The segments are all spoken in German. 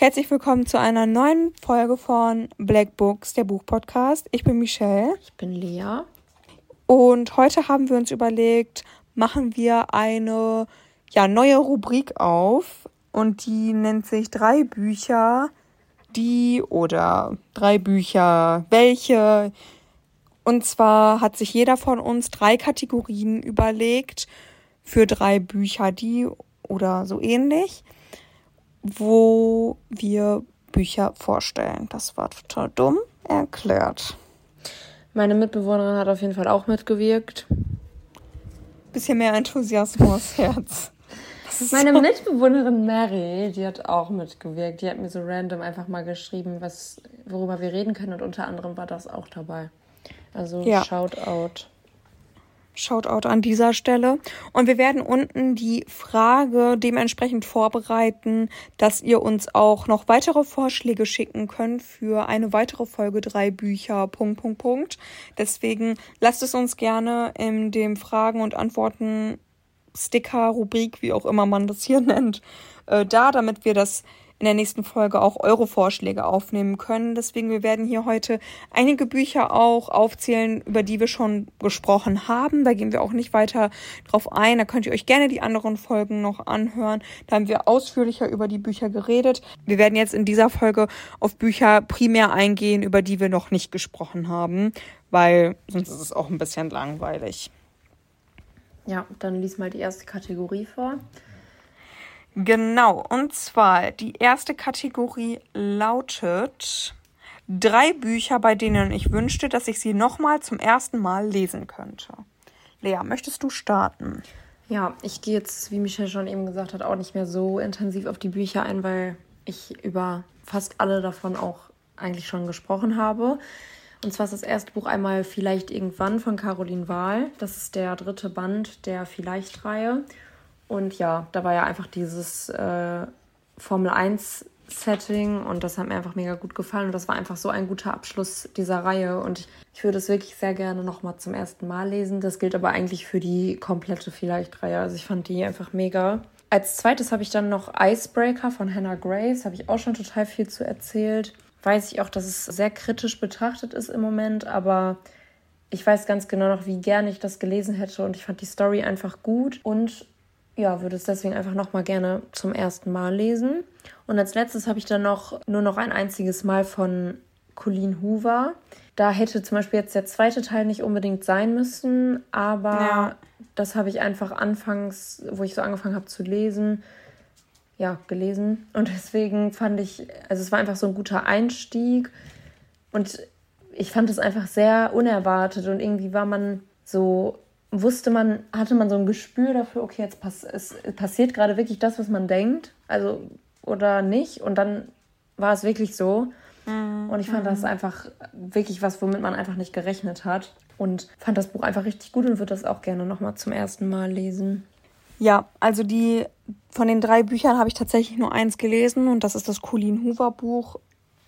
Herzlich willkommen zu einer neuen Folge von Black Books, der Buchpodcast. Ich bin Michelle. Ich bin Lea. Und heute haben wir uns überlegt, machen wir eine ja, neue Rubrik auf. Und die nennt sich drei Bücher, die oder drei Bücher, welche. Und zwar hat sich jeder von uns drei Kategorien überlegt für drei Bücher, die oder so ähnlich wo wir Bücher vorstellen. Das war total dumm erklärt. Meine Mitbewohnerin hat auf jeden Fall auch mitgewirkt. Bisschen mehr Enthusiasmus, Herz. Meine so. Mitbewohnerin Mary, die hat auch mitgewirkt. Die hat mir so random einfach mal geschrieben, was, worüber wir reden können. Und unter anderem war das auch dabei. Also ja. Shoutout. Shoutout an dieser Stelle. Und wir werden unten die Frage dementsprechend vorbereiten, dass ihr uns auch noch weitere Vorschläge schicken könnt für eine weitere Folge drei Bücher. Punkt, Punkt, Punkt. Deswegen lasst es uns gerne in dem Fragen und Antworten Sticker, Rubrik, wie auch immer man das hier nennt, äh, da, damit wir das in der nächsten Folge auch eure Vorschläge aufnehmen können. Deswegen, wir werden hier heute einige Bücher auch aufzählen, über die wir schon gesprochen haben. Da gehen wir auch nicht weiter drauf ein. Da könnt ihr euch gerne die anderen Folgen noch anhören. Da haben wir ausführlicher über die Bücher geredet. Wir werden jetzt in dieser Folge auf Bücher primär eingehen, über die wir noch nicht gesprochen haben, weil sonst ist es auch ein bisschen langweilig. Ja, dann lies mal die erste Kategorie vor. Genau, und zwar die erste Kategorie lautet drei Bücher, bei denen ich wünschte, dass ich sie nochmal zum ersten Mal lesen könnte. Lea, möchtest du starten? Ja, ich gehe jetzt, wie Michelle schon eben gesagt hat, auch nicht mehr so intensiv auf die Bücher ein, weil ich über fast alle davon auch eigentlich schon gesprochen habe. Und zwar ist das erste Buch einmal Vielleicht irgendwann von Caroline Wahl. Das ist der dritte Band der Vielleicht-Reihe. Und ja, da war ja einfach dieses äh, Formel 1 Setting und das hat mir einfach mega gut gefallen und das war einfach so ein guter Abschluss dieser Reihe und ich, ich würde es wirklich sehr gerne nochmal zum ersten Mal lesen. Das gilt aber eigentlich für die komplette Vielleicht-Reihe. Also ich fand die einfach mega. Als zweites habe ich dann noch Icebreaker von Hannah Grace, habe ich auch schon total viel zu erzählt. Weiß ich auch, dass es sehr kritisch betrachtet ist im Moment, aber ich weiß ganz genau noch, wie gerne ich das gelesen hätte und ich fand die Story einfach gut und ja, würde es deswegen einfach nochmal gerne zum ersten Mal lesen. Und als letztes habe ich dann noch nur noch ein einziges Mal von Colleen Hoover. Da hätte zum Beispiel jetzt der zweite Teil nicht unbedingt sein müssen, aber ja. das habe ich einfach anfangs, wo ich so angefangen habe zu lesen, ja, gelesen. Und deswegen fand ich, also es war einfach so ein guter Einstieg. Und ich fand es einfach sehr unerwartet und irgendwie war man so wusste man, hatte man so ein Gespür dafür, okay, jetzt pass es passiert gerade wirklich das, was man denkt, also oder nicht. Und dann war es wirklich so. Mhm. Und ich fand das einfach wirklich was, womit man einfach nicht gerechnet hat. Und fand das Buch einfach richtig gut und würde das auch gerne nochmal zum ersten Mal lesen. Ja, also die von den drei Büchern habe ich tatsächlich nur eins gelesen und das ist das Colleen Hoover Buch.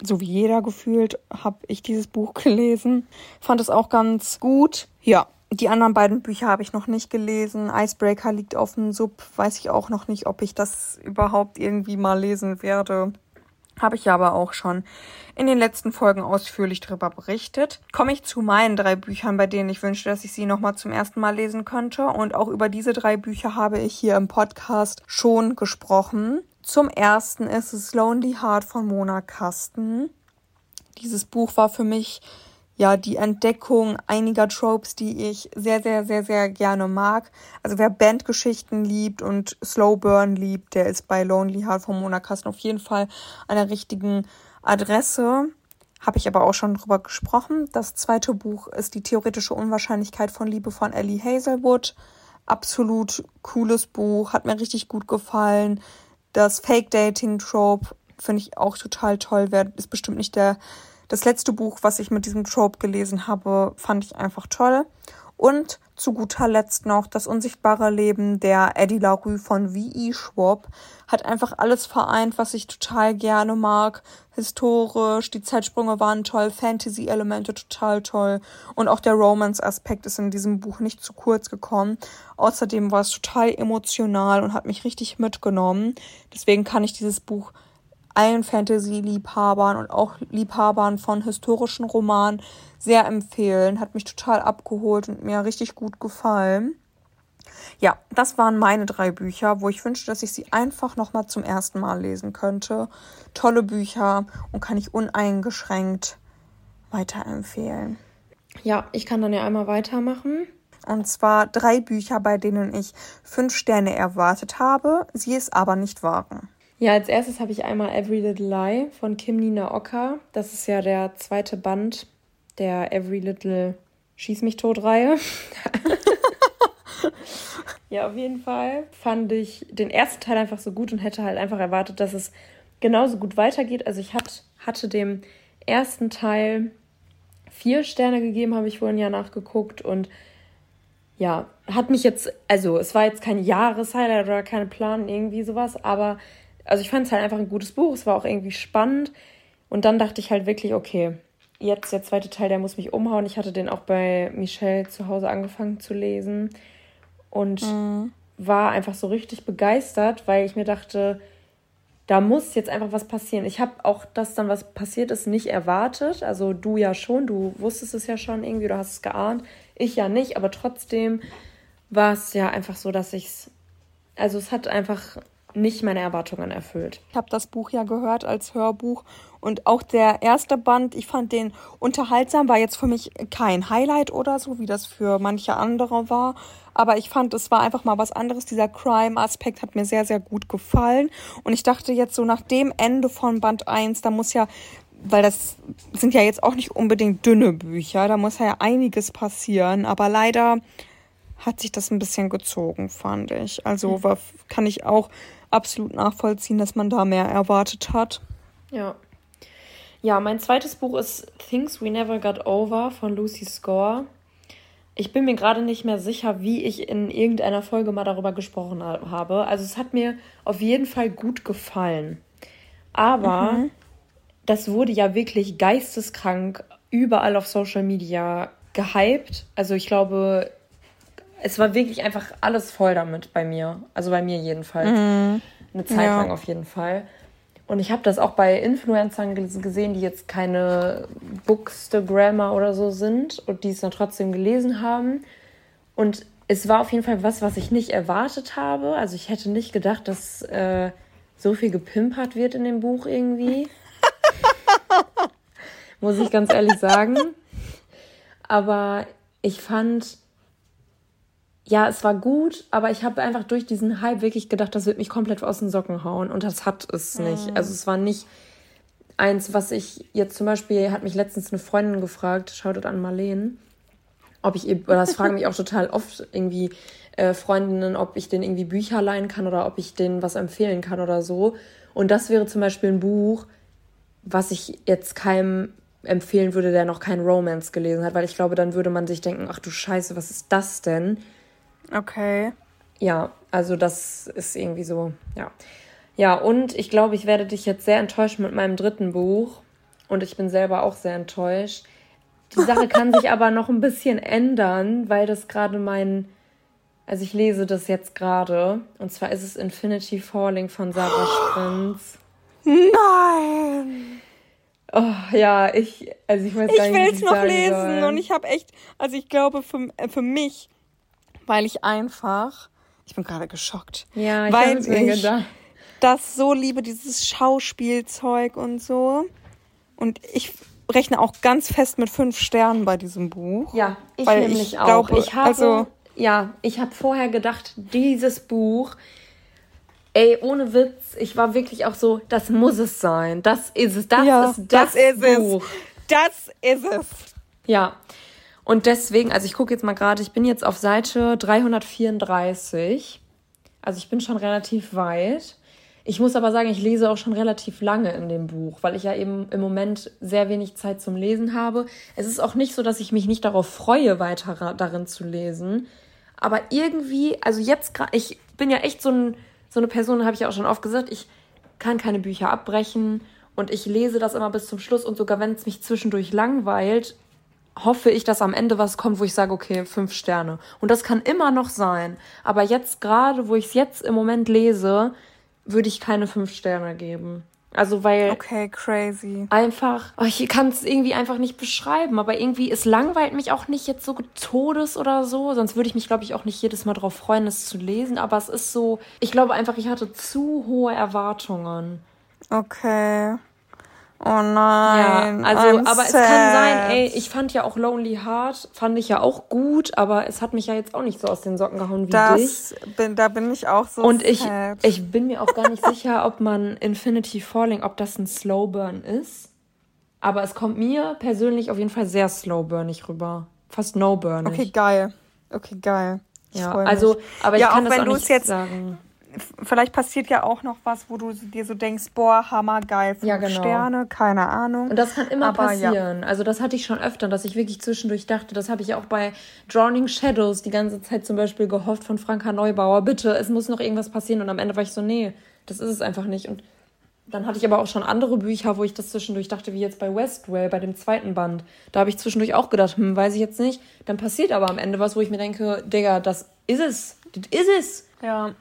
So wie jeder gefühlt habe ich dieses Buch gelesen. Fand es auch ganz gut. Ja, die anderen beiden Bücher habe ich noch nicht gelesen. Icebreaker liegt auf dem Sub. Weiß ich auch noch nicht, ob ich das überhaupt irgendwie mal lesen werde. Habe ich aber auch schon in den letzten Folgen ausführlich darüber berichtet. Komme ich zu meinen drei Büchern, bei denen ich wünschte, dass ich sie nochmal zum ersten Mal lesen könnte. Und auch über diese drei Bücher habe ich hier im Podcast schon gesprochen. Zum ersten ist es Lonely Heart von Mona Kasten. Dieses Buch war für mich ja, die Entdeckung einiger Tropes, die ich sehr, sehr, sehr, sehr gerne mag. Also wer Bandgeschichten liebt und Slow Burn liebt, der ist bei Lonely Heart von Mona Kasten auf jeden Fall an der richtigen Adresse. Habe ich aber auch schon drüber gesprochen. Das zweite Buch ist die theoretische Unwahrscheinlichkeit von Liebe von Ellie Hazelwood. Absolut cooles Buch, hat mir richtig gut gefallen. Das Fake Dating Trope finde ich auch total toll. Ist bestimmt nicht der das letzte Buch, was ich mit diesem Trope gelesen habe, fand ich einfach toll. Und zu guter Letzt noch das unsichtbare Leben der Eddie LaRue von V.E. Schwab. Hat einfach alles vereint, was ich total gerne mag. Historisch, die Zeitsprünge waren toll, Fantasy-Elemente total toll. Und auch der Romance-Aspekt ist in diesem Buch nicht zu kurz gekommen. Außerdem war es total emotional und hat mich richtig mitgenommen. Deswegen kann ich dieses Buch allen Fantasy-Liebhabern und auch Liebhabern von historischen Romanen sehr empfehlen. Hat mich total abgeholt und mir richtig gut gefallen. Ja, das waren meine drei Bücher, wo ich wünschte, dass ich sie einfach nochmal zum ersten Mal lesen könnte. Tolle Bücher und kann ich uneingeschränkt weiterempfehlen. Ja, ich kann dann ja einmal weitermachen. Und zwar drei Bücher, bei denen ich fünf Sterne erwartet habe, sie es aber nicht waren. Ja, als erstes habe ich einmal Every Little Lie von Kim Nina Ocker. Das ist ja der zweite Band der Every Little Schieß mich tot Reihe. ja, auf jeden Fall fand ich den ersten Teil einfach so gut und hätte halt einfach erwartet, dass es genauso gut weitergeht. Also ich hat, hatte dem ersten Teil vier Sterne gegeben, habe ich vorhin ja nachgeguckt und ja, hat mich jetzt, also es war jetzt kein Jahreshighlight oder kein Plan, irgendwie sowas, aber also ich fand es halt einfach ein gutes Buch, es war auch irgendwie spannend und dann dachte ich halt wirklich, okay, jetzt der zweite Teil, der muss mich umhauen. Ich hatte den auch bei Michelle zu Hause angefangen zu lesen und mhm. war einfach so richtig begeistert, weil ich mir dachte, da muss jetzt einfach was passieren. Ich habe auch, dass dann was passiert ist, nicht erwartet. Also du ja schon, du wusstest es ja schon irgendwie, du hast es geahnt. Ich ja nicht, aber trotzdem war es ja einfach so, dass ich es, also es hat einfach nicht meine Erwartungen erfüllt. Ich habe das Buch ja gehört als Hörbuch und auch der erste Band, ich fand den unterhaltsam, war jetzt für mich kein Highlight oder so, wie das für manche andere war. Aber ich fand, es war einfach mal was anderes. Dieser Crime-Aspekt hat mir sehr, sehr gut gefallen. Und ich dachte jetzt so nach dem Ende von Band 1, da muss ja, weil das sind ja jetzt auch nicht unbedingt dünne Bücher, da muss ja einiges passieren. Aber leider hat sich das ein bisschen gezogen, fand ich. Also war, kann ich auch absolut nachvollziehen, dass man da mehr erwartet hat. Ja. Ja, mein zweites Buch ist Things We Never Got Over von Lucy Score. Ich bin mir gerade nicht mehr sicher, wie ich in irgendeiner Folge mal darüber gesprochen habe. Also es hat mir auf jeden Fall gut gefallen. Aber mhm. das wurde ja wirklich geisteskrank überall auf Social Media gehypt. Also ich glaube, es war wirklich einfach alles voll damit bei mir. Also bei mir jedenfalls. Mhm. Eine Zeit ja. lang auf jeden Fall. Und ich habe das auch bei Influencern gesehen, die jetzt keine Bookstagrammer oder so sind und die es dann trotzdem gelesen haben. Und es war auf jeden Fall was, was ich nicht erwartet habe. Also ich hätte nicht gedacht, dass äh, so viel gepimpert wird in dem Buch irgendwie. Muss ich ganz ehrlich sagen. Aber ich fand, ja, es war gut, aber ich habe einfach durch diesen Hype wirklich gedacht, das wird mich komplett aus den Socken hauen. Und das hat es nicht. Mhm. Also es war nicht eins, was ich jetzt zum Beispiel, hat mich letztens eine Freundin gefragt, schaut an Marleen, ob ich, oder das fragen mich auch total oft irgendwie äh, Freundinnen, ob ich denen irgendwie Bücher leihen kann oder ob ich denen was empfehlen kann oder so. Und das wäre zum Beispiel ein Buch, was ich jetzt keinem empfehlen würde, der noch kein Romance gelesen hat, weil ich glaube, dann würde man sich denken, ach du Scheiße, was ist das denn? Okay. Ja, also das ist irgendwie so, ja. Ja, und ich glaube, ich werde dich jetzt sehr enttäuschen mit meinem dritten Buch. Und ich bin selber auch sehr enttäuscht. Die Sache kann sich aber noch ein bisschen ändern, weil das gerade mein. Also ich lese das jetzt gerade. Und zwar ist es Infinity Falling von Sarah Sprinz. Nein! Oh, ja, ich, also ich weiß gar nicht, Ich will es noch lesen soll. und ich habe echt, also ich glaube für, äh, für mich weil ich einfach, ich bin gerade geschockt, ja, ich weil ich das so liebe, dieses Schauspielzeug und so. Und ich rechne auch ganz fest mit fünf Sternen bei diesem Buch. Ja, ich weil nämlich ich auch. Glaube, ich habe, also, ja, ich habe vorher gedacht, dieses Buch, ey, ohne Witz, ich war wirklich auch so, das muss es sein. Das ist es. Das ja, ist das, das ist Buch. Es. Das ist es. Ja, und deswegen, also ich gucke jetzt mal gerade, ich bin jetzt auf Seite 334. Also ich bin schon relativ weit. Ich muss aber sagen, ich lese auch schon relativ lange in dem Buch, weil ich ja eben im Moment sehr wenig Zeit zum Lesen habe. Es ist auch nicht so, dass ich mich nicht darauf freue, weiter darin zu lesen. Aber irgendwie, also jetzt gerade, ich bin ja echt so, ein, so eine Person, habe ich ja auch schon oft gesagt, ich kann keine Bücher abbrechen und ich lese das immer bis zum Schluss und sogar wenn es mich zwischendurch langweilt, hoffe ich, dass am Ende was kommt, wo ich sage, okay, fünf Sterne. Und das kann immer noch sein. Aber jetzt gerade, wo ich es jetzt im Moment lese, würde ich keine fünf Sterne geben. Also weil. Okay, crazy. Einfach. Oh, ich kann es irgendwie einfach nicht beschreiben, aber irgendwie, es langweilt mich auch nicht jetzt so Todes oder so. Sonst würde ich mich, glaube ich, auch nicht jedes Mal darauf freuen, es zu lesen. Aber es ist so. Ich glaube einfach, ich hatte zu hohe Erwartungen. Okay. Oh nein. Ja, also, I'm aber sad. es kann sein, ey, ich fand ja auch Lonely Heart, fand ich ja auch gut, aber es hat mich ja jetzt auch nicht so aus den Socken gehauen wie das dich. Bin, da bin ich auch so Und ich, ich bin mir auch gar nicht sicher, ob man Infinity Falling, ob das ein Slow Burn ist. Aber es kommt mir persönlich auf jeden Fall sehr slow burnig rüber. Fast no burn. Okay, geil. Okay, geil. Ich ja, also, aber ich ja, kann auch das wenn auch nicht jetzt sagen vielleicht passiert ja auch noch was, wo du dir so denkst, boah, hammergeil, fünf ja, genau. Sterne, keine Ahnung. Und das kann immer Aber, passieren. Ja. Also das hatte ich schon öfter, dass ich wirklich zwischendurch dachte, das habe ich auch bei Drowning Shadows die ganze Zeit zum Beispiel gehofft von Franka Neubauer, bitte, es muss noch irgendwas passieren. Und am Ende war ich so, nee, das ist es einfach nicht. Und dann hatte ich aber auch schon andere Bücher, wo ich das zwischendurch dachte, wie jetzt bei Westwell, bei dem zweiten Band. Da habe ich zwischendurch auch gedacht, hm, weiß ich jetzt nicht. Dann passiert aber am Ende was, wo ich mir denke, Digga, das ist es. Das ist es. Ja.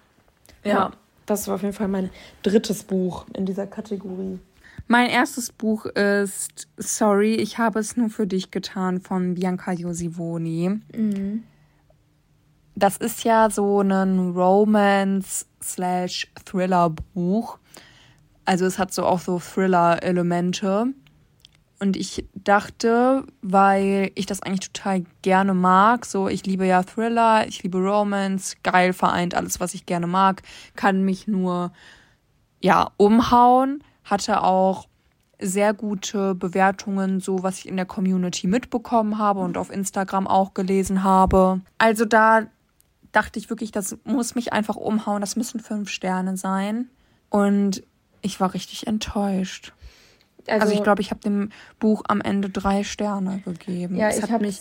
Ja, das war auf jeden Fall mein drittes Buch in dieser Kategorie. Mein erstes Buch ist Sorry, ich habe es nur für dich getan von Bianca Josivoni. Mhm. Das ist ja so ein Romance-Thriller-Buch. Also es hat so auch so Thriller-Elemente. Und ich dachte, weil ich das eigentlich total gerne mag, so ich liebe ja Thriller, ich liebe Romance, geil vereint alles, was ich gerne mag, kann mich nur ja umhauen, hatte auch sehr gute Bewertungen, so was ich in der Community mitbekommen habe und auf Instagram auch gelesen habe. Also da dachte ich wirklich, das muss mich einfach umhauen, das müssen fünf Sterne sein. Und ich war richtig enttäuscht. Also, also ich glaube, ich habe dem Buch am Ende drei Sterne gegeben. Ja, es ich hat mich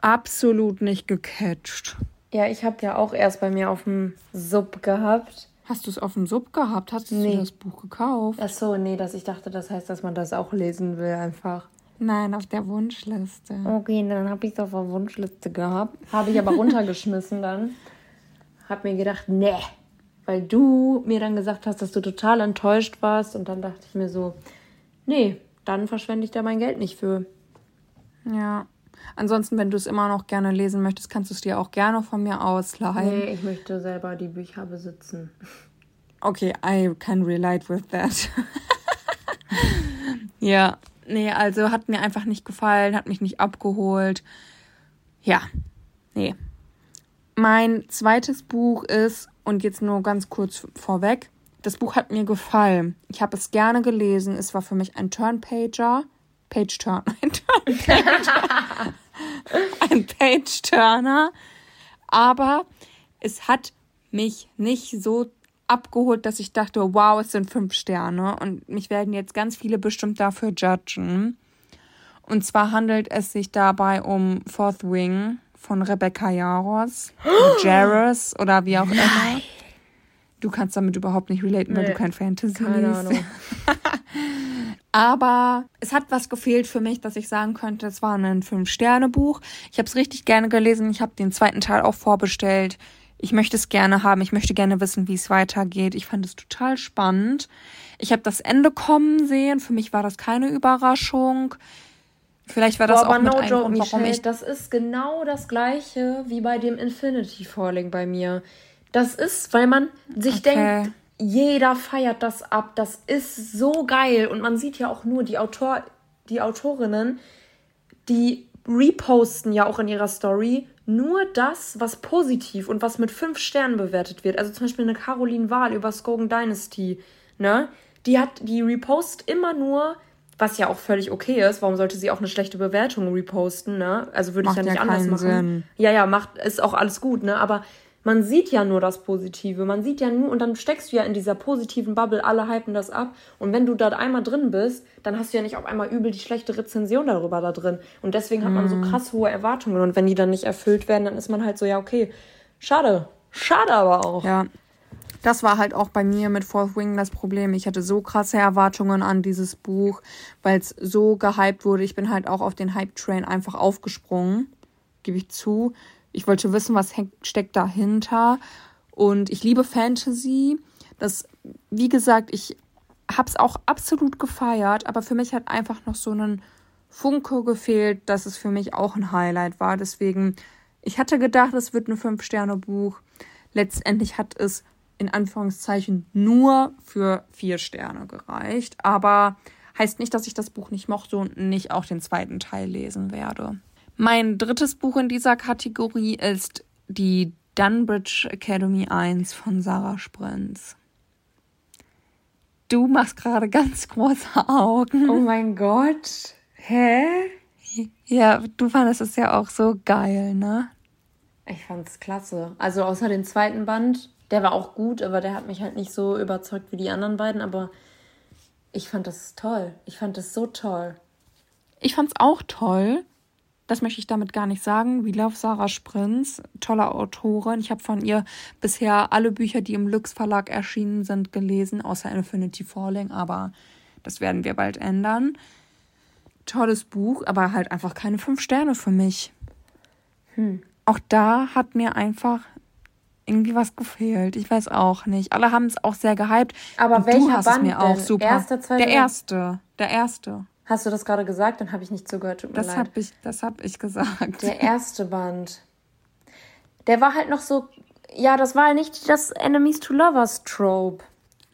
absolut nicht gecatcht. Ja, ich habe ja auch erst bei mir auf dem Sub gehabt. Hast du es auf dem Sub gehabt? Hast nee. du das Buch gekauft? Ach so, nee, dass ich dachte, das heißt, dass man das auch lesen will einfach. Nein, auf der Wunschliste. Okay, dann habe ich es auf der Wunschliste gehabt. Habe ich aber runtergeschmissen dann. Hab mir gedacht, nee. Weil du mir dann gesagt hast, dass du total enttäuscht warst. Und dann dachte ich mir so, nee, dann verschwende ich da mein Geld nicht für. Ja. Ansonsten, wenn du es immer noch gerne lesen möchtest, kannst du es dir auch gerne von mir ausleihen. Nee, ich möchte selber die Bücher besitzen. Okay, I can relate with that. ja, nee, also hat mir einfach nicht gefallen, hat mich nicht abgeholt. Ja, nee. Mein zweites Buch ist, und jetzt nur ganz kurz vorweg, das Buch hat mir gefallen. Ich habe es gerne gelesen. Es war für mich ein Turnpager. Page Turn. Ein Turnpager. ein Page Turner. Aber es hat mich nicht so abgeholt, dass ich dachte, wow, es sind fünf Sterne. Und mich werden jetzt ganz viele bestimmt dafür judgen. Und zwar handelt es sich dabei um Fourth Wing von Rebecca Jaros. Jaros oder wie auch immer. Du kannst damit überhaupt nicht relaten, nee, weil du kein Fantasy keine liest. Ahnung. Aber es hat was gefehlt für mich, dass ich sagen könnte, es war ein Fünf-Sterne-Buch. Ich habe es richtig gerne gelesen. Ich habe den zweiten Teil auch vorbestellt. Ich möchte es gerne haben. Ich möchte gerne wissen, wie es weitergeht. Ich fand es total spannend. Ich habe das Ende kommen sehen. Für mich war das keine Überraschung. Vielleicht war das Boah, auch mit no ein Grund, warum ich... Das ist genau das gleiche wie bei dem Infinity Falling bei mir. Das ist, weil man sich okay. denkt, jeder feiert das ab. Das ist so geil. Und man sieht ja auch nur die Autor, die Autorinnen, die reposten ja auch in ihrer Story nur das, was positiv und was mit fünf Sternen bewertet wird. Also zum Beispiel eine Caroline Wahl über Skogan Dynasty, ne? Die hat, die repost immer nur, was ja auch völlig okay ist. Warum sollte sie auch eine schlechte Bewertung reposten, ne? Also würde ich ja nicht ja anders machen. Sinn. Ja, ja, macht, ist auch alles gut, ne? Aber man sieht ja nur das Positive. Man sieht ja nur, und dann steckst du ja in dieser positiven Bubble, alle hypen das ab. Und wenn du da einmal drin bist, dann hast du ja nicht auf einmal übel die schlechte Rezension darüber da drin. Und deswegen hat man so mhm. krass hohe Erwartungen. Und wenn die dann nicht erfüllt werden, dann ist man halt so, ja, okay, schade. Schade aber auch. Ja. Das war halt auch bei mir mit Fourth Wing das Problem. Ich hatte so krasse Erwartungen an dieses Buch, weil es so gehypt wurde. Ich bin halt auch auf den Hype-Train einfach aufgesprungen, gebe ich zu. Ich wollte wissen, was steckt dahinter. Und ich liebe Fantasy. Das, wie gesagt, ich habe es auch absolut gefeiert, aber für mich hat einfach noch so einen Funke gefehlt, dass es für mich auch ein Highlight war. Deswegen, ich hatte gedacht, es wird ein Fünf-Sterne-Buch. Letztendlich hat es in Anführungszeichen nur für vier Sterne gereicht. Aber heißt nicht, dass ich das Buch nicht mochte und nicht auch den zweiten Teil lesen werde. Mein drittes Buch in dieser Kategorie ist die Dunbridge Academy 1 von Sarah Sprinz. Du machst gerade ganz große Augen. Oh mein Gott. Hä? Ja, du fandest es ja auch so geil, ne? Ich fand's klasse. Also außer den zweiten Band, der war auch gut, aber der hat mich halt nicht so überzeugt wie die anderen beiden, aber ich fand das toll. Ich fand das so toll. Ich fand's auch toll. Das möchte ich damit gar nicht sagen. We love Sarah Sprinz, tolle Autorin. Ich habe von ihr bisher alle Bücher, die im Lux Verlag erschienen sind, gelesen, außer Infinity Falling, aber das werden wir bald ändern tolles Buch, aber halt einfach keine fünf Sterne für mich. Hm. Auch da hat mir einfach irgendwie was gefehlt. Ich weiß auch nicht. Alle haben es auch sehr gehypt. Aber welcher du hast Band es mir auch denn? super. Erster, der erste, der erste. Hast du das gerade gesagt? Dann habe ich nicht zugehört. Tut mir das habe ich, das habe ich gesagt. Der erste Band. Der war halt noch so. Ja, das war nicht das Enemies to Lovers Trope.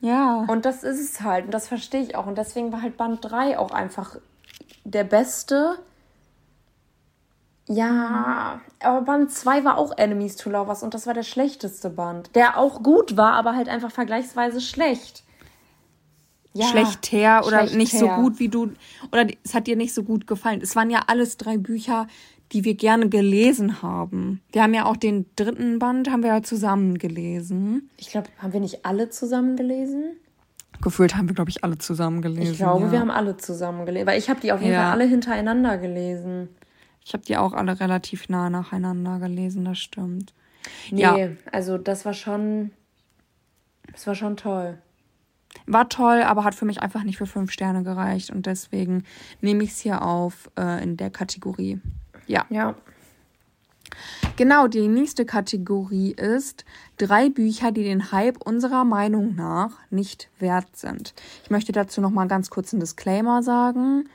Ja. Und das ist es halt. Und das verstehe ich auch. Und deswegen war halt Band 3 auch einfach der beste. Ja, aber Band 2 war auch Enemies to Lovers und das war der schlechteste Band. Der auch gut war, aber halt einfach vergleichsweise schlecht. Ja, schlecht her oder schlecht nicht her. so gut wie du. Oder es hat dir nicht so gut gefallen. Es waren ja alles drei Bücher, die wir gerne gelesen haben. Wir haben ja auch den dritten Band, haben wir ja zusammen gelesen. Ich glaube, haben wir nicht alle zusammen gelesen? Gefühlt haben wir, glaube ich, alle zusammen gelesen. Ich glaube, ja. wir haben alle zusammen gelesen. Weil ich habe die auf jeden ja. Fall alle hintereinander gelesen. Ich habe die auch alle relativ nah nacheinander gelesen, das stimmt. Nee, ja. also das war schon. Das war schon toll. War toll, aber hat für mich einfach nicht für fünf Sterne gereicht. Und deswegen nehme ich es hier auf äh, in der Kategorie. Ja. Ja. Genau, die nächste Kategorie ist drei Bücher, die den Hype unserer Meinung nach nicht wert sind. Ich möchte dazu noch mal ganz kurz einen Disclaimer sagen.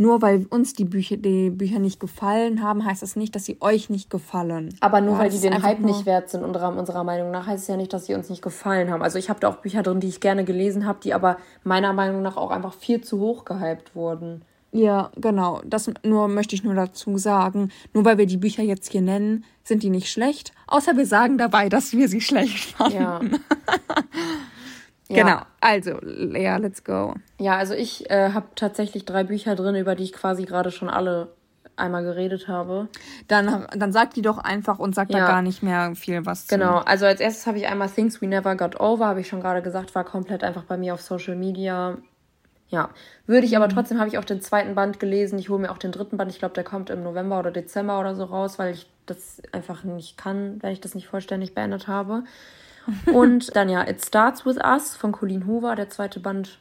Nur weil uns die Bücher, die Bücher nicht gefallen haben, heißt das nicht, dass sie euch nicht gefallen. Aber nur ja, weil die den Hype nicht wert sind, unserer, unserer Meinung nach, heißt es ja nicht, dass sie uns nicht gefallen haben. Also ich habe da auch Bücher drin, die ich gerne gelesen habe, die aber meiner Meinung nach auch einfach viel zu hoch gehypt wurden. Ja, genau. Das nur möchte ich nur dazu sagen. Nur weil wir die Bücher jetzt hier nennen, sind die nicht schlecht. Außer wir sagen dabei, dass wir sie schlecht fanden. Ja. genau. Also, Lea, let's go. Ja, also ich äh, habe tatsächlich drei Bücher drin, über die ich quasi gerade schon alle einmal geredet habe. Dann, dann sag die doch einfach und sag ja. da gar nicht mehr viel was zu. Genau, also als erstes habe ich einmal Things We Never Got Over, habe ich schon gerade gesagt, war komplett einfach bei mir auf Social Media ja, würde ich aber mhm. trotzdem, habe ich auch den zweiten Band gelesen. Ich hole mir auch den dritten Band. Ich glaube, der kommt im November oder Dezember oder so raus, weil ich das einfach nicht kann, weil ich das nicht vollständig beendet habe. Und dann ja, It Starts With Us von Colleen Hoover, der zweite Band,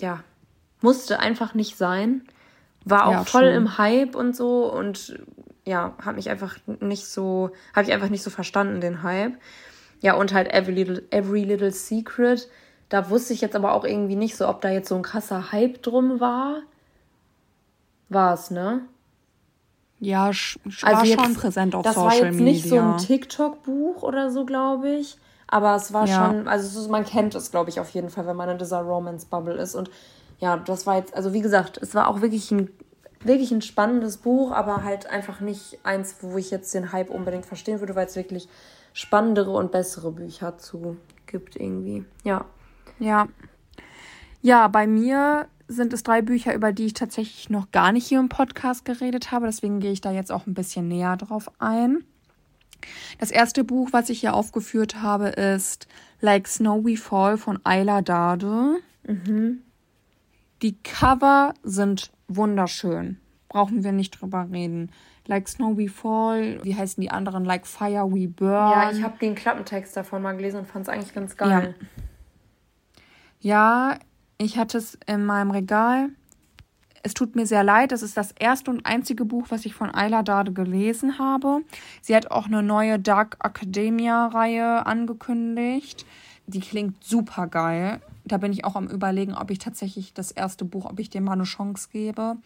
ja, musste einfach nicht sein. War auch ja, voll schon. im Hype und so und ja, hat mich einfach nicht so, habe ich einfach nicht so verstanden, den Hype. Ja, und halt Every Little, Every Little Secret da wusste ich jetzt aber auch irgendwie nicht so, ob da jetzt so ein krasser Hype drum war. War es, ne? Ja, also war jetzt, schon präsent auf Social Media. Das war jetzt nicht Media. so ein TikTok-Buch oder so, glaube ich. Aber es war ja. schon, also man kennt es, glaube ich, auf jeden Fall, wenn man in dieser Romance-Bubble ist. Und ja, das war jetzt, also wie gesagt, es war auch wirklich ein, wirklich ein spannendes Buch, aber halt einfach nicht eins, wo ich jetzt den Hype unbedingt verstehen würde, weil es wirklich spannendere und bessere Bücher zu gibt irgendwie. Ja. Ja. Ja, bei mir sind es drei Bücher, über die ich tatsächlich noch gar nicht hier im Podcast geredet habe. Deswegen gehe ich da jetzt auch ein bisschen näher drauf ein. Das erste Buch, was ich hier aufgeführt habe, ist Like Snow We Fall von Ayla Dade. Mhm. Die Cover sind wunderschön. Brauchen wir nicht drüber reden. Like Snow We Fall, wie heißen die anderen? Like Fire We Burn. Ja, ich habe den Klappentext davon mal gelesen und fand es eigentlich ganz geil. Ja. Ja, ich hatte es in meinem Regal. Es tut mir sehr leid, das ist das erste und einzige Buch, was ich von Ayla Dade gelesen habe. Sie hat auch eine neue Dark Academia-Reihe angekündigt. Die klingt super geil. da bin ich auch am Überlegen, ob ich tatsächlich das erste Buch, ob ich dem mal eine Chance gebe.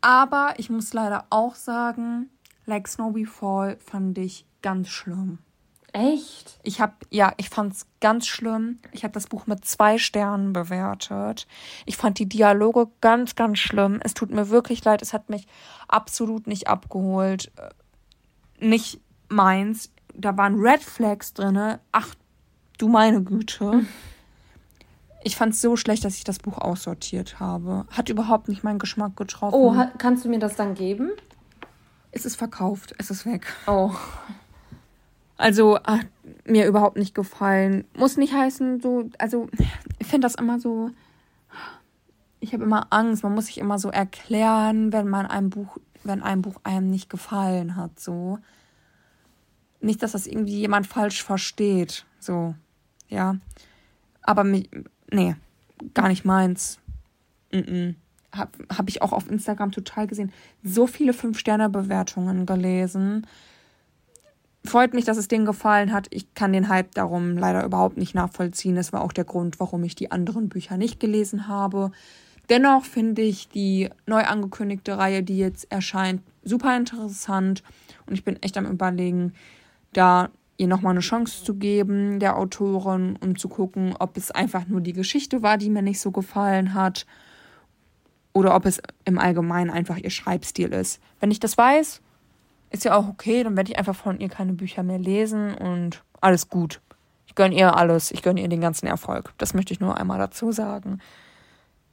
Aber ich muss leider auch sagen, Like Snow Befall fand ich ganz schlimm. Echt? Ich habe ja, ich fand's ganz schlimm. Ich habe das Buch mit zwei Sternen bewertet. Ich fand die Dialoge ganz, ganz schlimm. Es tut mir wirklich leid. Es hat mich absolut nicht abgeholt. Äh, nicht meins. Da waren Red Flags drinne. Ach, du meine Güte. Ich fand es so schlecht, dass ich das Buch aussortiert habe. Hat überhaupt nicht meinen Geschmack getroffen. Oh, kannst du mir das dann geben? Es ist verkauft. Es ist weg. Oh. Also hat mir überhaupt nicht gefallen. Muss nicht heißen, so, also ich finde das immer so. Ich habe immer Angst, man muss sich immer so erklären, wenn man ein Buch, wenn ein Buch einem nicht gefallen hat, so. Nicht, dass das irgendwie jemand falsch versteht, so, ja. Aber mich, nee, gar nicht meins. Mm -mm. Habe hab ich auch auf Instagram total gesehen. So viele Fünf-Sterne-Bewertungen gelesen freut mich, dass es denen gefallen hat. Ich kann den Hype darum leider überhaupt nicht nachvollziehen. Das war auch der Grund, warum ich die anderen Bücher nicht gelesen habe. Dennoch finde ich die neu angekündigte Reihe, die jetzt erscheint, super interessant. Und ich bin echt am Überlegen, da ihr nochmal eine Chance zu geben, der Autorin, um zu gucken, ob es einfach nur die Geschichte war, die mir nicht so gefallen hat. Oder ob es im Allgemeinen einfach ihr Schreibstil ist. Wenn ich das weiß, ist ja auch okay, dann werde ich einfach von ihr keine Bücher mehr lesen und alles gut. Ich gönne ihr alles, ich gönne ihr den ganzen Erfolg. Das möchte ich nur einmal dazu sagen.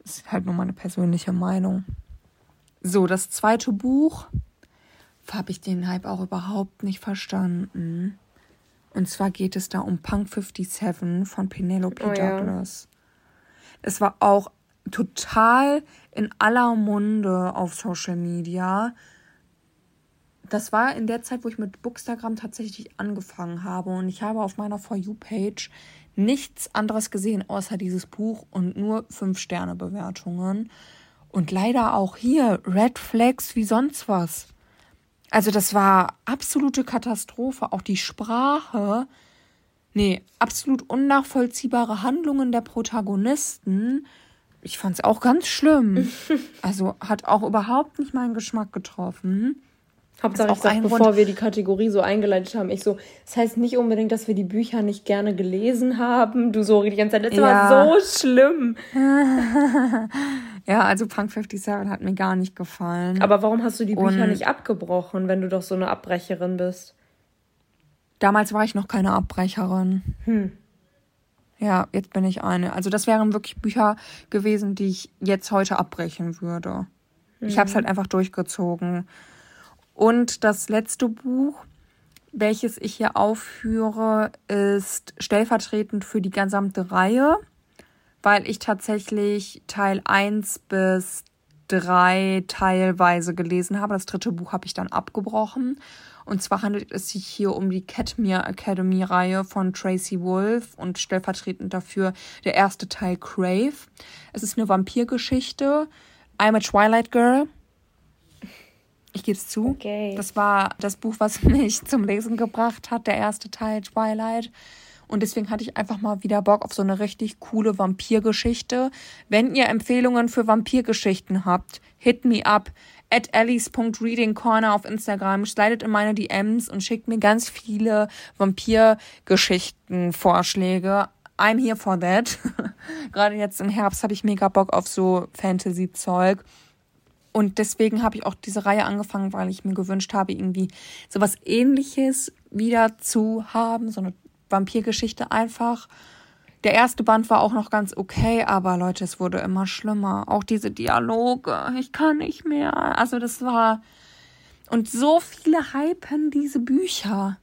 Das ist halt nur meine persönliche Meinung. So, das zweite Buch habe ich den Hype auch überhaupt nicht verstanden. Und zwar geht es da um Punk 57 von Penelope oh, Douglas. Es ja. war auch total in aller Munde auf Social Media das war in der Zeit, wo ich mit Bookstagram tatsächlich angefangen habe. Und ich habe auf meiner For You-Page nichts anderes gesehen, außer dieses Buch und nur 5-Sterne-Bewertungen. Und leider auch hier Red Flags wie sonst was. Also das war absolute Katastrophe. Auch die Sprache. Nee, absolut unnachvollziehbare Handlungen der Protagonisten. Ich fand es auch ganz schlimm. Also hat auch überhaupt nicht meinen Geschmack getroffen. Hauptsache, ich sag, bevor Grund. wir die Kategorie so eingeleitet haben, ich so, das heißt nicht unbedingt, dass wir die Bücher nicht gerne gelesen haben. Du so die ganze Zeit, das ja. war so schlimm. ja, also Punk 57 hat mir gar nicht gefallen. Aber warum hast du die Bücher Und nicht abgebrochen, wenn du doch so eine Abbrecherin bist? Damals war ich noch keine Abbrecherin. Hm. Ja, jetzt bin ich eine. Also das wären wirklich Bücher gewesen, die ich jetzt heute abbrechen würde. Hm. Ich habe es halt einfach durchgezogen. Und das letzte Buch, welches ich hier aufführe, ist stellvertretend für die gesamte Reihe, weil ich tatsächlich Teil 1 bis 3 teilweise gelesen habe. Das dritte Buch habe ich dann abgebrochen. Und zwar handelt es sich hier um die Catmere Academy Reihe von Tracy Wolf und stellvertretend dafür der erste Teil Crave. Es ist eine Vampirgeschichte. I'm a Twilight Girl. Ich gebe es zu. Okay. Das war das Buch, was mich zum Lesen gebracht hat, der erste Teil Twilight. Und deswegen hatte ich einfach mal wieder Bock auf so eine richtig coole Vampirgeschichte. Wenn ihr Empfehlungen für Vampirgeschichten habt, hit me up at alice.readingcorner auf Instagram, slidet in meine DMs und schickt mir ganz viele Vampirgeschichten-Vorschläge. I'm here for that. Gerade jetzt im Herbst habe ich mega Bock auf so Fantasy-Zeug. Und deswegen habe ich auch diese Reihe angefangen, weil ich mir gewünscht habe, irgendwie sowas ähnliches wieder zu haben, so eine Vampirgeschichte einfach. Der erste Band war auch noch ganz okay, aber Leute, es wurde immer schlimmer. Auch diese Dialoge, ich kann nicht mehr. Also das war. Und so viele hypen diese Bücher.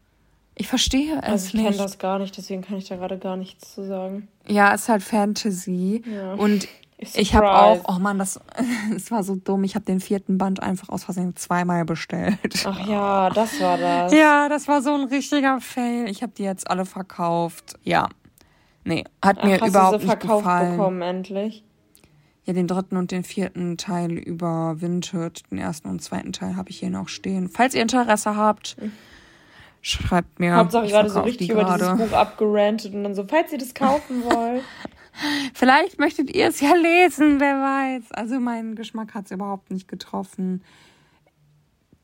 Ich verstehe es also ich nicht. Ich kenne das gar nicht, deswegen kann ich da gerade gar nichts zu sagen. Ja, es ist halt Fantasy. Ja. Und ich habe auch, oh Mann, das, das war so dumm. Ich habe den vierten Band einfach aus Versehen zweimal bestellt. Ach ja, das war das. Ja, das war so ein richtiger Fail. Ich habe die jetzt alle verkauft. Ja. Nee, hat Ach, mir hast überhaupt du sie nicht verkauft gefallen. bekommen endlich? Ja, den dritten und den vierten Teil überwintert. Den ersten und zweiten Teil habe ich hier noch stehen. Falls ihr Interesse habt, schreibt mir. Hauptsache gerade so richtig über dieses Buch abgerantet und dann so, falls ihr das kaufen wollt. Vielleicht möchtet ihr es ja lesen, wer weiß. Also mein Geschmack hat es überhaupt nicht getroffen.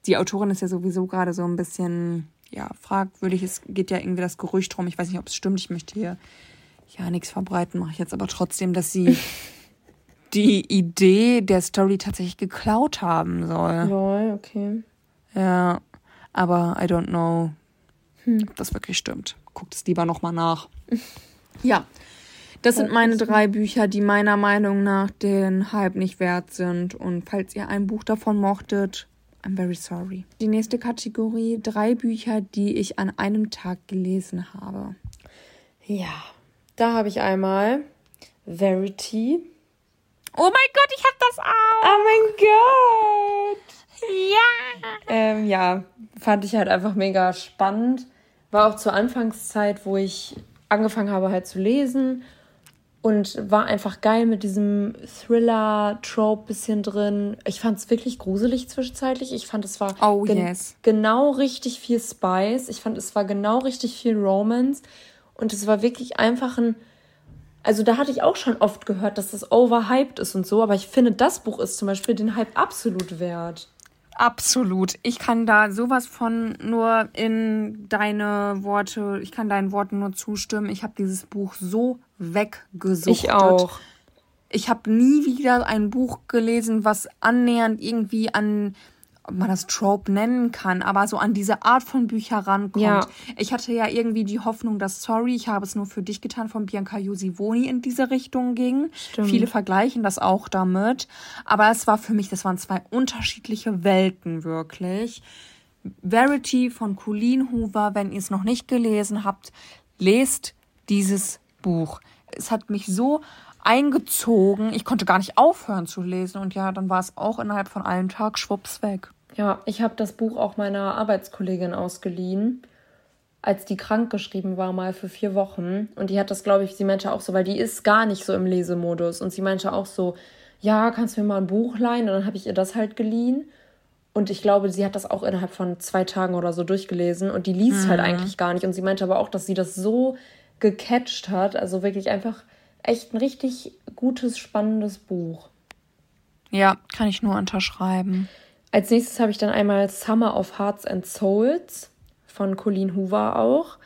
Die Autorin ist ja sowieso gerade so ein bisschen, ja, fragwürdig. Es geht ja irgendwie das Gerücht rum. Ich weiß nicht, ob es stimmt. Ich möchte hier ja nichts verbreiten, mache ich jetzt aber trotzdem, dass sie die Idee der Story tatsächlich geklaut haben soll. Lol, okay. Ja, aber I don't know, hm. ob das wirklich stimmt. Guckt es lieber nochmal nach. ja, das sind meine drei Bücher, die meiner Meinung nach den Hype nicht wert sind. Und falls ihr ein Buch davon mochtet, I'm very sorry. Die nächste Kategorie, drei Bücher, die ich an einem Tag gelesen habe. Ja, da habe ich einmal Verity. Oh mein Gott, ich habe das auch. Oh mein Gott. Ja. Ähm, ja, fand ich halt einfach mega spannend. War auch zur Anfangszeit, wo ich angefangen habe halt zu lesen und war einfach geil mit diesem Thriller-Trope bisschen drin. Ich fand es wirklich gruselig zwischenzeitlich. Ich fand, es war oh, gen yes. genau richtig viel Spice. Ich fand, es war genau richtig viel Romance. Und es war wirklich einfach ein. Also da hatte ich auch schon oft gehört, dass das overhyped ist und so, aber ich finde, das Buch ist zum Beispiel den Hype absolut wert. Absolut. Ich kann da sowas von nur in deine Worte, ich kann deinen Worten nur zustimmen. Ich habe dieses Buch so weggesucht. Ich auch. Ich habe nie wieder ein Buch gelesen, was annähernd irgendwie an ob man das Trope nennen kann, aber so an diese Art von Bücher rankommt. Ja. Ich hatte ja irgendwie die Hoffnung, dass Sorry, ich habe es nur für dich getan von Bianca Josivoni in diese Richtung ging. Stimmt. Viele vergleichen das auch damit, aber es war für mich, das waren zwei unterschiedliche Welten wirklich. Verity von Colleen Hoover, wenn ihr es noch nicht gelesen habt, lest dieses Buch. Es hat mich so eingezogen. Ich konnte gar nicht aufhören zu lesen und ja, dann war es auch innerhalb von einem Tag schwupps weg. Ja, ich habe das Buch auch meiner Arbeitskollegin ausgeliehen, als die krank geschrieben war, mal für vier Wochen. Und die hat das, glaube ich, sie meinte auch so, weil die ist gar nicht so im Lesemodus. Und sie meinte auch so, ja, kannst du mir mal ein Buch leihen? Und dann habe ich ihr das halt geliehen. Und ich glaube, sie hat das auch innerhalb von zwei Tagen oder so durchgelesen. Und die liest halt mhm. halt eigentlich gar nicht. Und sie meinte aber auch, dass sie das so gecatcht hat. Also wirklich einfach echt ein richtig gutes, spannendes Buch. Ja, kann ich nur unterschreiben. Als nächstes habe ich dann einmal Summer of Hearts and Souls von Colleen Hoover auch.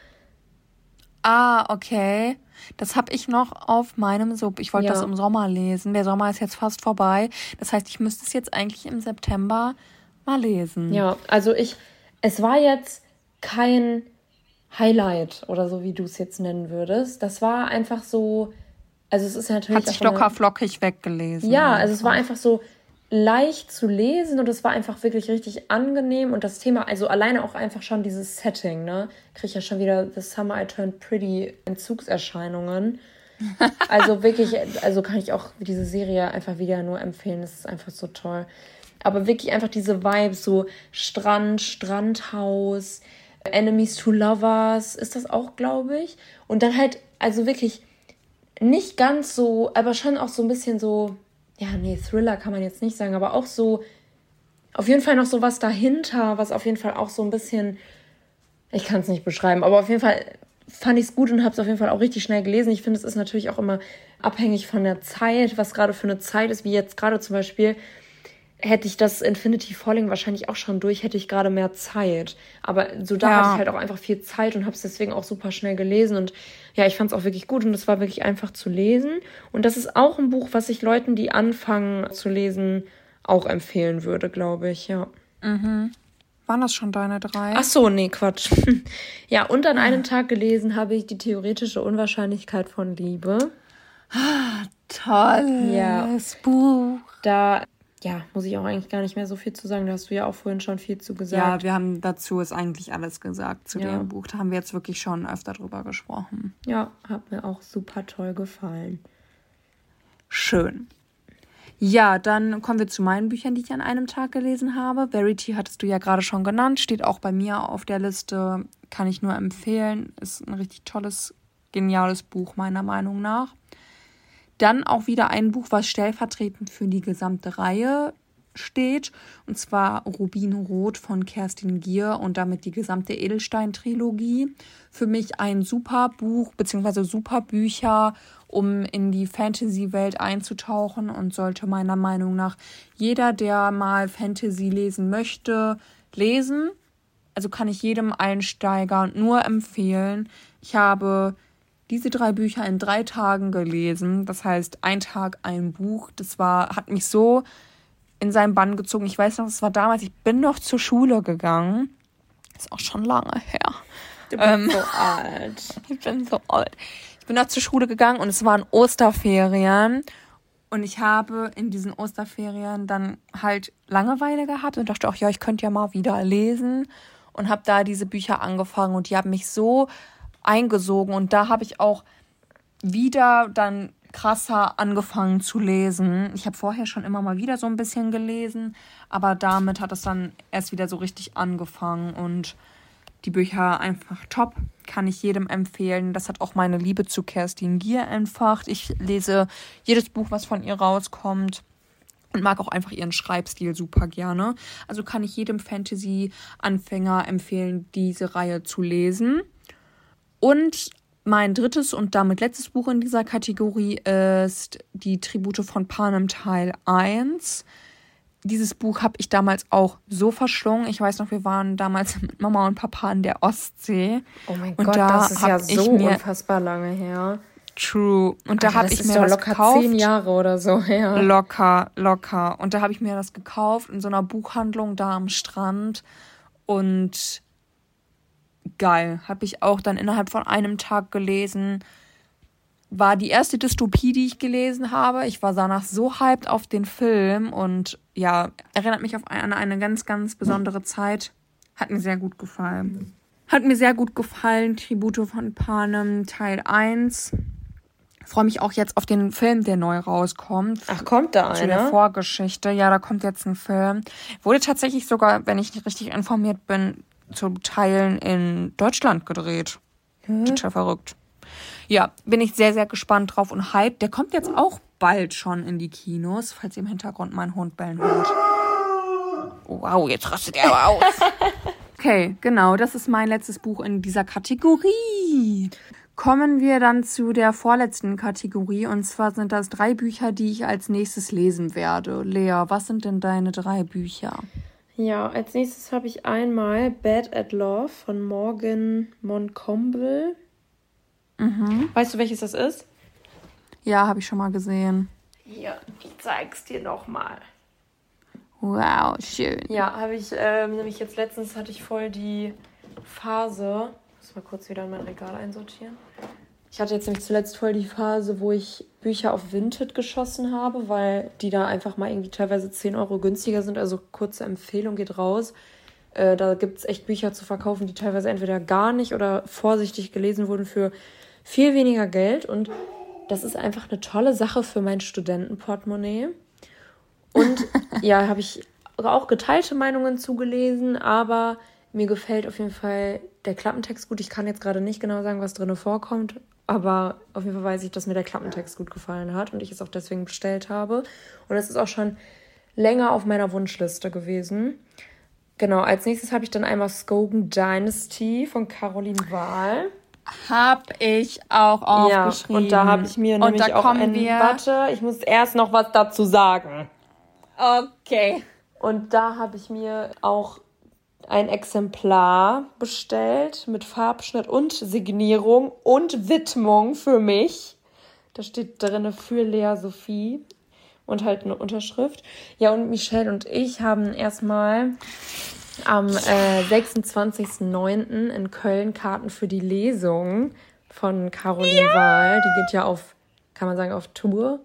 Ah, okay. Das habe ich noch auf meinem Sub. Ich wollte ja. das im Sommer lesen. Der Sommer ist jetzt fast vorbei. Das heißt, ich müsste es jetzt eigentlich im September mal lesen. Ja, also ich, es war jetzt kein Highlight oder so, wie du es jetzt nennen würdest. Das war einfach so, also es ist natürlich. Hat sich locker flockig weggelesen. Ja, also es war einfach so, leicht zu lesen und es war einfach wirklich richtig angenehm und das Thema, also alleine auch einfach schon dieses Setting, ne? Kriege ich ja schon wieder The Summer I Turned Pretty Entzugserscheinungen. Also wirklich, also kann ich auch diese Serie einfach wieder nur empfehlen, das ist einfach so toll. Aber wirklich einfach diese Vibes, so Strand, Strandhaus, Enemies to Lovers, ist das auch, glaube ich. Und dann halt, also wirklich nicht ganz so, aber schon auch so ein bisschen so ja, nee, Thriller kann man jetzt nicht sagen, aber auch so, auf jeden Fall noch so was dahinter, was auf jeden Fall auch so ein bisschen, ich kann es nicht beschreiben, aber auf jeden Fall fand ich es gut und habe es auf jeden Fall auch richtig schnell gelesen. Ich finde, es ist natürlich auch immer abhängig von der Zeit, was gerade für eine Zeit ist, wie jetzt gerade zum Beispiel hätte ich das Infinity Falling wahrscheinlich auch schon durch, hätte ich gerade mehr Zeit. Aber so da ja. hatte ich halt auch einfach viel Zeit und habe es deswegen auch super schnell gelesen. Und ja, ich fand es auch wirklich gut und es war wirklich einfach zu lesen. Und das ist auch ein Buch, was ich Leuten, die anfangen zu lesen, auch empfehlen würde, glaube ich, ja. Mhm. Waren das schon deine drei? Ach so, nee, Quatsch. ja, und an einem Tag gelesen habe ich die theoretische Unwahrscheinlichkeit von Liebe. Ah, tolles ja. Buch. Da ja, muss ich auch eigentlich gar nicht mehr so viel zu sagen. Da hast du ja auch vorhin schon viel zu gesagt. Ja, wir haben dazu ist eigentlich alles gesagt zu ja. dem Buch. Da haben wir jetzt wirklich schon öfter drüber gesprochen. Ja, hat mir auch super toll gefallen. Schön. Ja, dann kommen wir zu meinen Büchern, die ich an einem Tag gelesen habe. Verity hattest du ja gerade schon genannt, steht auch bei mir auf der Liste. Kann ich nur empfehlen. Ist ein richtig tolles, geniales Buch, meiner Meinung nach. Dann auch wieder ein Buch, was stellvertretend für die gesamte Reihe steht. Und zwar Rubinrot von Kerstin Gier und damit die gesamte Edelstein-Trilogie. Für mich ein super Buch bzw. super Bücher, um in die Fantasy-Welt einzutauchen und sollte meiner Meinung nach jeder, der mal Fantasy lesen möchte, lesen. Also kann ich jedem Einsteiger nur empfehlen. Ich habe diese drei Bücher in drei Tagen gelesen. Das heißt, ein Tag ein Buch. Das war, hat mich so in seinen Bann gezogen. Ich weiß noch, es war damals, ich bin noch zur Schule gegangen. Ist auch schon lange her. Du bist ähm, so alt. Ich bin so alt. Ich bin noch zur Schule gegangen und es waren Osterferien. Und ich habe in diesen Osterferien dann halt Langeweile gehabt und dachte auch, ja, ich könnte ja mal wieder lesen. Und habe da diese Bücher angefangen und die haben mich so eingesogen. Und da habe ich auch wieder dann krasser angefangen zu lesen. Ich habe vorher schon immer mal wieder so ein bisschen gelesen, aber damit hat es dann erst wieder so richtig angefangen und die Bücher einfach top, kann ich jedem empfehlen. Das hat auch meine Liebe zu Kerstin Gier entfacht. Ich lese jedes Buch, was von ihr rauskommt und mag auch einfach ihren Schreibstil super gerne. Also kann ich jedem Fantasy-Anfänger empfehlen, diese Reihe zu lesen. Und mein drittes und damit letztes Buch in dieser Kategorie ist Die Tribute von Panem Teil 1. Dieses Buch habe ich damals auch so verschlungen. Ich weiß noch, wir waren damals mit Mama und Papa in der Ostsee. Oh mein und Gott, da das ist ja so unfassbar lange her. True. Und da habe ich mir das locker gekauft. zehn Jahre oder so her. Locker, locker. Und da habe ich mir das gekauft in so einer Buchhandlung da am Strand. Und geil. Habe ich auch dann innerhalb von einem Tag gelesen. War die erste Dystopie, die ich gelesen habe. Ich war danach so hyped auf den Film und ja, erinnert mich auf an eine ganz, ganz besondere Zeit. Hat mir sehr gut gefallen. Hat mir sehr gut gefallen. Tribute von Panem Teil 1. Freue mich auch jetzt auf den Film, der neu rauskommt. Ach, kommt da einer? Zu der Vorgeschichte. Ja, da kommt jetzt ein Film. Wurde tatsächlich sogar, wenn ich nicht richtig informiert bin, zu Teilen in Deutschland gedreht. Hm? Total verrückt. Ja, bin ich sehr, sehr gespannt drauf und hype. Der kommt jetzt auch bald schon in die Kinos, falls ihr im Hintergrund meinen Hund bellen hört. Wow, jetzt rastet er aber aus. Okay, genau, das ist mein letztes Buch in dieser Kategorie. Kommen wir dann zu der vorletzten Kategorie und zwar sind das drei Bücher, die ich als nächstes lesen werde. Lea, was sind denn deine drei Bücher? Ja, als nächstes habe ich einmal Bad at Love von Morgan Moncomble. Mhm. Weißt du, welches das ist? Ja, habe ich schon mal gesehen. Ja, ich zeig's dir nochmal. Wow, schön. Ja, habe ich ähm, nämlich jetzt letztens hatte ich voll die Phase. Muss mal kurz wieder in mein Regal einsortieren. Ich hatte jetzt nämlich zuletzt voll die Phase, wo ich Bücher auf Vinted geschossen habe, weil die da einfach mal irgendwie teilweise 10 Euro günstiger sind. Also kurze Empfehlung geht raus. Äh, da gibt es echt Bücher zu verkaufen, die teilweise entweder gar nicht oder vorsichtig gelesen wurden für viel weniger Geld. Und das ist einfach eine tolle Sache für mein Studentenportemonnaie. Und ja, habe ich auch geteilte Meinungen zugelesen, aber mir gefällt auf jeden Fall der Klappentext gut. Ich kann jetzt gerade nicht genau sagen, was drin vorkommt, aber auf jeden Fall weiß ich, dass mir der Klappentext gut gefallen hat und ich es auch deswegen bestellt habe. Und es ist auch schon länger auf meiner Wunschliste gewesen. Genau, als nächstes habe ich dann einmal Skogan Dynasty von Caroline Wahl. Hab ich auch aufgeschrieben. Ja, und da habe ich mir und nämlich auch ein... Warte, ich muss erst noch was dazu sagen. Okay. Und da habe ich mir auch ein Exemplar bestellt mit Farbschnitt und Signierung und Widmung für mich. Da steht drin für Lea Sophie und halt eine Unterschrift. Ja, und Michelle und ich haben erstmal am äh, 26.09. in Köln Karten für die Lesung von Caroline ja! Wahl. Die geht ja auf, kann man sagen, auf Tour.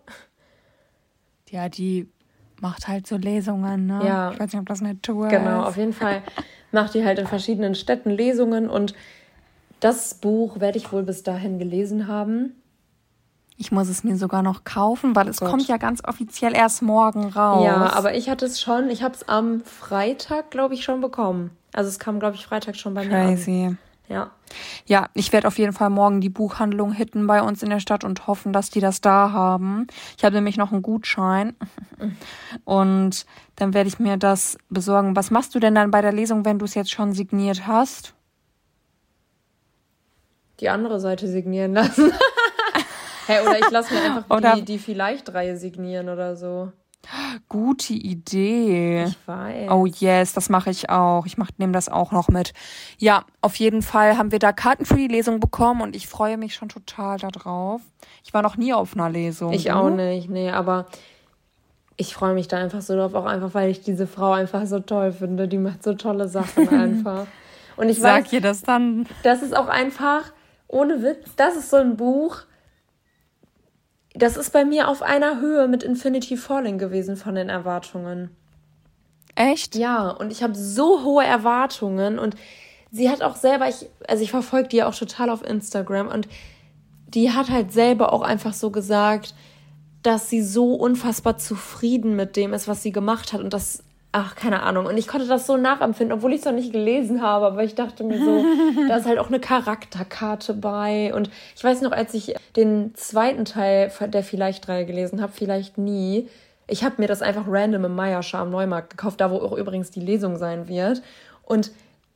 Ja, die macht halt so Lesungen, ne? Ja. Ich weiß nicht, ob das eine Tour genau, ist. Genau, auf jeden Fall macht die halt in verschiedenen Städten Lesungen und das Buch werde ich wohl bis dahin gelesen haben. Ich muss es mir sogar noch kaufen, weil es Gott. kommt ja ganz offiziell erst morgen raus. Ja, aber ich hatte es schon, ich habe es am Freitag, glaube ich, schon bekommen. Also es kam, glaube ich, Freitag schon bei mir Crazy. Ja. Ja, ich werde auf jeden Fall morgen die Buchhandlung hitten bei uns in der Stadt und hoffen, dass die das da haben. Ich habe nämlich noch einen Gutschein und dann werde ich mir das besorgen. Was machst du denn dann bei der Lesung, wenn du es jetzt schon signiert hast? Die andere Seite signieren lassen. hey, oder ich lasse mir einfach die, die Vielleicht-Reihe signieren oder so. Gute Idee. Ich weiß. Oh yes, das mache ich auch. Ich nehme das auch noch mit. Ja, auf jeden Fall haben wir da Karten für die Lesung bekommen und ich freue mich schon total darauf. Ich war noch nie auf einer Lesung. Ich auch nicht, nee, aber ich freue mich da einfach so drauf, auch einfach, weil ich diese Frau einfach so toll finde. Die macht so tolle Sachen einfach. Und ich Sag weiß, ihr das dann. Das ist auch einfach, ohne Witz, das ist so ein Buch, das ist bei mir auf einer Höhe mit Infinity Falling gewesen von den Erwartungen. Echt? Ja, und ich habe so hohe Erwartungen und sie hat auch selber, ich, also ich verfolge die ja auch total auf Instagram und die hat halt selber auch einfach so gesagt, dass sie so unfassbar zufrieden mit dem ist, was sie gemacht hat und das ach, keine Ahnung. Und ich konnte das so nachempfinden, obwohl ich es noch nicht gelesen habe. Aber ich dachte mir so, da ist halt auch eine Charakterkarte bei. Und ich weiß noch, als ich den zweiten Teil der Vielleicht-Reihe gelesen habe, vielleicht nie, ich habe mir das einfach random im Meierschar am Neumarkt gekauft, da wo auch übrigens die Lesung sein wird. Und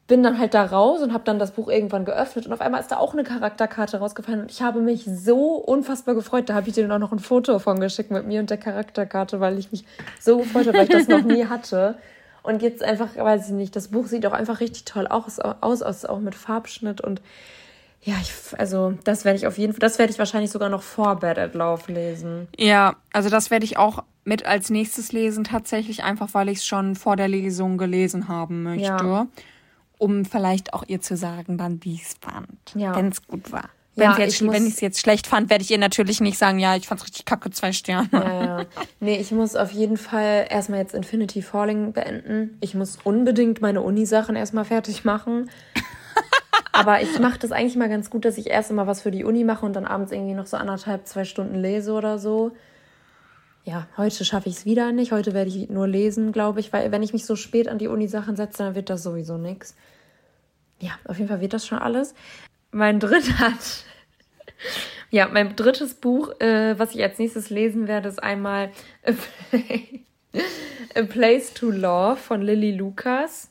bin dann halt da raus und habe dann das Buch irgendwann geöffnet und auf einmal ist da auch eine Charakterkarte rausgefallen und ich habe mich so unfassbar gefreut. Da habe ich dir dann auch noch ein Foto von geschickt mit mir und der Charakterkarte, weil ich mich so gefreut habe, weil ich das noch nie hatte. Und jetzt einfach, weiß ich nicht, das Buch sieht auch einfach richtig toll aus, aus, aus auch mit Farbschnitt und ja, ich, also das werde ich auf jeden Fall, das werde ich wahrscheinlich sogar noch vor Bad at Love lesen. Ja, also das werde ich auch mit als nächstes lesen, tatsächlich einfach, weil ich es schon vor der Lesung gelesen haben möchte. Ja um vielleicht auch ihr zu sagen, dann wie es fand, ja. wenn es gut war. Wenn ja, ich es jetzt schlecht fand, werde ich ihr natürlich nicht sagen, ja, ich fand es richtig kacke, zwei Sterne. Ja, ja. Nee, ich muss auf jeden Fall erstmal jetzt Infinity Falling beenden. Ich muss unbedingt meine Uni-Sachen erstmal fertig machen. Aber ich mache das eigentlich mal ganz gut, dass ich erst immer was für die Uni mache und dann abends irgendwie noch so anderthalb, zwei Stunden lese oder so. Ja, heute schaffe ich es wieder nicht. Heute werde ich nur lesen, glaube ich, weil wenn ich mich so spät an die Uni-Sachen setze, dann wird das sowieso nichts ja, auf jeden Fall wird das schon alles. Mein dritter, ja, mein drittes Buch, äh, was ich als nächstes lesen werde, ist einmal A, Place to Love von Lily Lucas.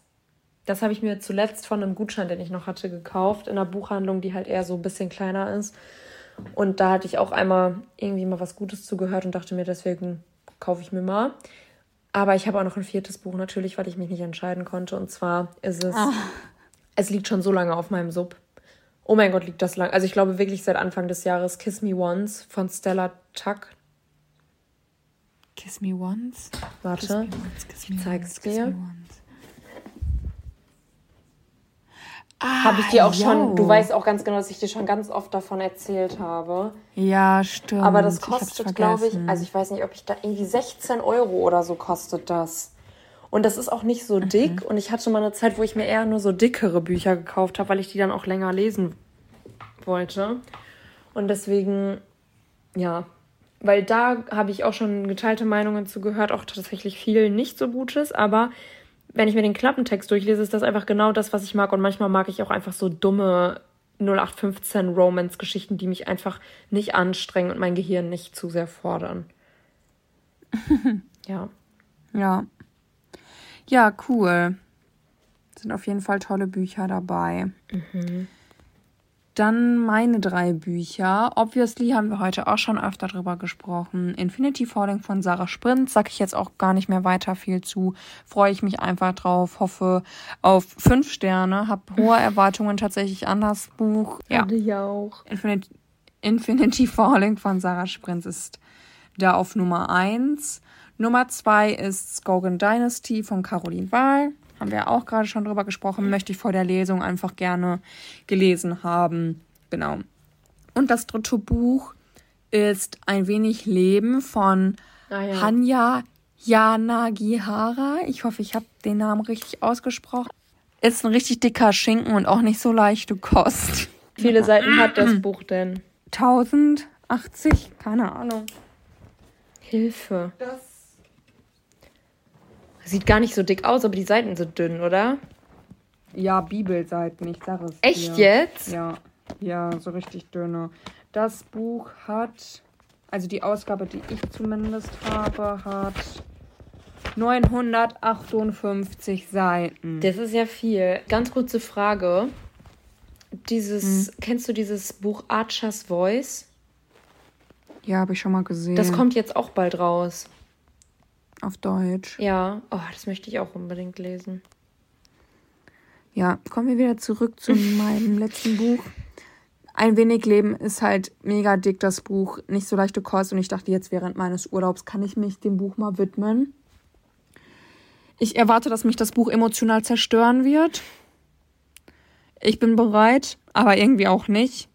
Das habe ich mir zuletzt von einem Gutschein, den ich noch hatte, gekauft in einer Buchhandlung, die halt eher so ein bisschen kleiner ist. Und da hatte ich auch einmal irgendwie mal was Gutes zugehört und dachte mir, deswegen kaufe ich mir mal. Aber ich habe auch noch ein viertes Buch natürlich, weil ich mich nicht entscheiden konnte. Und zwar ist es oh. Es liegt schon so lange auf meinem Sub. Oh mein Gott, liegt das lang. Also ich glaube wirklich seit Anfang des Jahres Kiss Me Once von Stella Tuck. Kiss Me Once? Warte. Kiss me once, kiss me ich zeig's dir. Ah, habe ich dir auch yo. schon, du weißt auch ganz genau, dass ich dir schon ganz oft davon erzählt habe. Ja, stimmt. Aber das kostet, glaube ich, also ich weiß nicht, ob ich da irgendwie 16 Euro oder so kostet das. Und das ist auch nicht so dick. Mhm. Und ich hatte mal eine Zeit, wo ich mir eher nur so dickere Bücher gekauft habe, weil ich die dann auch länger lesen wollte. Und deswegen, ja, weil da habe ich auch schon geteilte Meinungen zu gehört, auch tatsächlich viel nicht so Gutes. Aber wenn ich mir den Klappentext durchlese, ist das einfach genau das, was ich mag. Und manchmal mag ich auch einfach so dumme 0815 Romance-Geschichten, die mich einfach nicht anstrengen und mein Gehirn nicht zu sehr fordern. ja. Ja. Ja, cool. Sind auf jeden Fall tolle Bücher dabei. Mhm. Dann meine drei Bücher. Obviously haben wir heute auch schon öfter drüber gesprochen. Infinity Falling von Sarah Sprint. Sag ich jetzt auch gar nicht mehr weiter viel zu. Freue ich mich einfach drauf. Hoffe auf fünf Sterne. Hab hohe Erwartungen tatsächlich an das Buch. Ja. Ich auch. Infinity, Infinity Falling von Sarah Sprint ist da auf Nummer eins. Nummer zwei ist Skogan Dynasty von Caroline Wahl. Haben wir auch gerade schon drüber gesprochen. Möchte ich vor der Lesung einfach gerne gelesen haben. Genau. Und das dritte Buch ist Ein wenig Leben von ah, ja. Hanya Yanagihara. Ich hoffe, ich habe den Namen richtig ausgesprochen. Ist ein richtig dicker Schinken und auch nicht so leichte Kost. Wie viele Seiten hat das Buch denn? 1080? Keine Ahnung. Hilfe. Das Sieht gar nicht so dick aus, aber die Seiten sind dünn, oder? ja, Bibelseiten, ich sage es. Echt dir. jetzt? Ja, ja, so richtig dünne. Das Buch hat, also die Ausgabe, die ich zumindest habe, hat 958 Seiten. Das ist ja viel. Ganz kurze Frage. Dieses, Hm. kennst du dieses Buch Archer's Voice? Ja, habe ich schon mal gesehen. Das kommt jetzt auch bald raus. Auf Deutsch. Ja, oh, das möchte ich auch unbedingt lesen. Ja, kommen wir wieder zurück zu meinem letzten Buch. Ein wenig Leben ist halt mega dick, das Buch. Nicht so leichte Kost. Und ich dachte, jetzt während meines Urlaubs kann ich mich dem Buch mal widmen. Ich erwarte, dass mich das Buch emotional zerstören wird. Ich bin bereit, aber irgendwie auch nicht.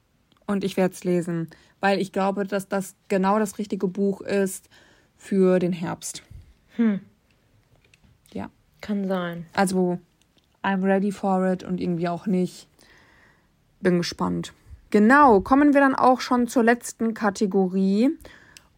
Und ich werde es lesen, weil ich glaube, dass das genau das richtige Buch ist für den Herbst. Ja. Kann sein. Also, I'm ready for it und irgendwie auch nicht. Bin gespannt. Genau, kommen wir dann auch schon zur letzten Kategorie.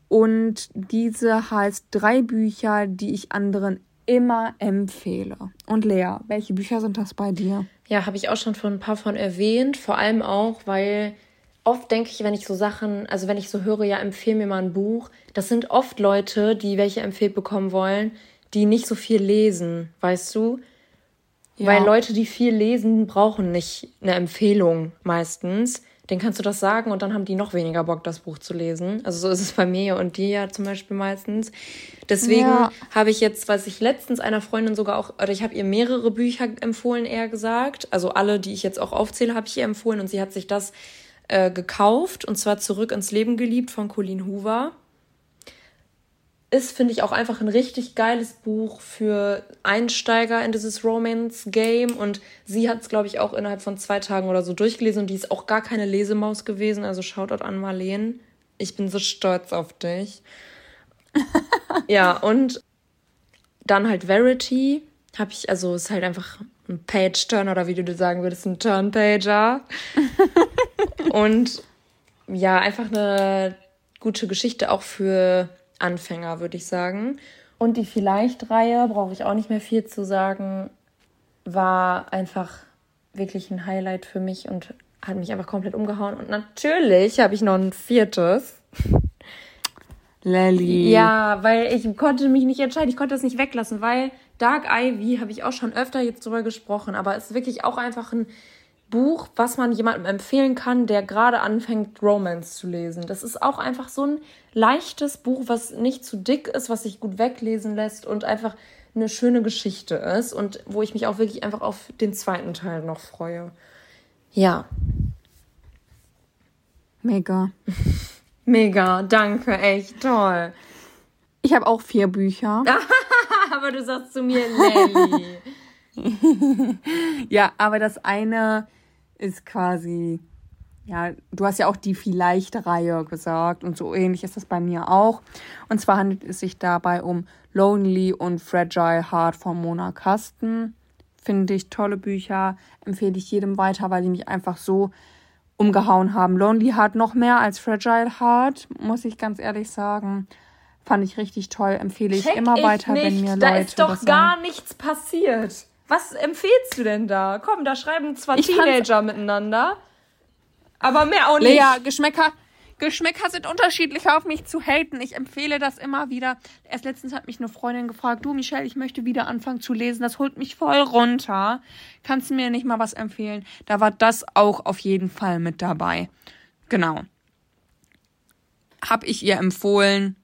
Und diese heißt drei Bücher, die ich anderen immer empfehle. Und Lea, welche Bücher sind das bei dir? Ja, habe ich auch schon von ein paar von erwähnt. Vor allem auch, weil oft denke ich, wenn ich so Sachen, also wenn ich so höre, ja, empfehle mir mal ein Buch, das sind oft Leute, die welche empfehlt bekommen wollen, die nicht so viel lesen, weißt du? Ja. Weil Leute, die viel lesen, brauchen nicht eine Empfehlung meistens. Den kannst du das sagen und dann haben die noch weniger Bock, das Buch zu lesen. Also so ist es bei mir und dir ja zum Beispiel meistens. Deswegen Ja. habe ich jetzt, was ich letztens einer Freundin sogar auch, oder ich habe ihr mehrere Bücher empfohlen, eher gesagt. Also alle, die ich jetzt auch aufzähle, habe ich ihr empfohlen und sie hat sich das äh, gekauft und zwar Zurück ins Leben geliebt von Colleen Hoover ist, finde ich, auch einfach ein richtig geiles Buch für Einsteiger in dieses Romance-Game. Und sie hat es, glaube ich, auch innerhalb von zwei Tagen oder so durchgelesen. Und die ist auch gar keine Lesemaus gewesen. Also Shoutout an Marleen. Ich bin so stolz auf dich. ja, und dann halt Verity. Habe ich, also ist halt einfach ein Page-Turn oder wie du sagen würdest, ein Turn-Pager. und ja, einfach eine gute Geschichte auch für Anfänger, würde ich sagen. Und die Vielleicht-Reihe, brauche ich auch nicht mehr viel zu sagen, war einfach wirklich ein Highlight für mich und hat mich einfach komplett umgehauen. Und natürlich habe ich noch ein viertes. Lally. Ja, weil ich konnte mich nicht entscheiden. Ich konnte das nicht weglassen, weil Dark Ivy habe ich auch schon öfter jetzt drüber gesprochen, aber es ist wirklich auch einfach ein Buch, was man jemandem empfehlen kann, der gerade anfängt, Romance zu lesen. Das ist auch einfach so ein leichtes Buch, was nicht zu dick ist, was sich gut weglesen lässt und einfach eine schöne Geschichte ist und wo ich mich auch wirklich einfach auf den zweiten Teil noch freue. Ja, Mega. mega, danke, echt toll. Ich habe auch vier Bücher. Aber du sagst zu mir, Nelly. Ja, aber das eine ist quasi, ja, du hast ja auch die Vielleicht-Reihe gesagt und so ähnlich ist das bei mir auch. Und zwar handelt es sich dabei um Lonely und Fragile Heart von Mona Kasten. Finde ich tolle Bücher, empfehle ich jedem weiter, weil die mich einfach so umgehauen haben. Lonely Heart noch mehr als Fragile Heart, muss ich ganz ehrlich sagen. Fand ich richtig toll, empfehle ich Check immer ich weiter, nicht. wenn mir da Leute ist doch das gar nichts passiert. Was empfehlst du denn da? Komm, da schreiben zwar Ich Teenager miteinander, aber mehr auch nicht. Lea, Geschmäcker, Geschmäcker sind unterschiedlich auf mich zu haten. Ich empfehle das immer wieder. Erst letztens hat mich eine Freundin gefragt, du Michelle, ich möchte wieder anfangen zu lesen. Das holt mich voll runter. Kannst du mir nicht mal was empfehlen? Da war das auch auf jeden Fall mit dabei. Genau. Hab ich ihr empfohlen.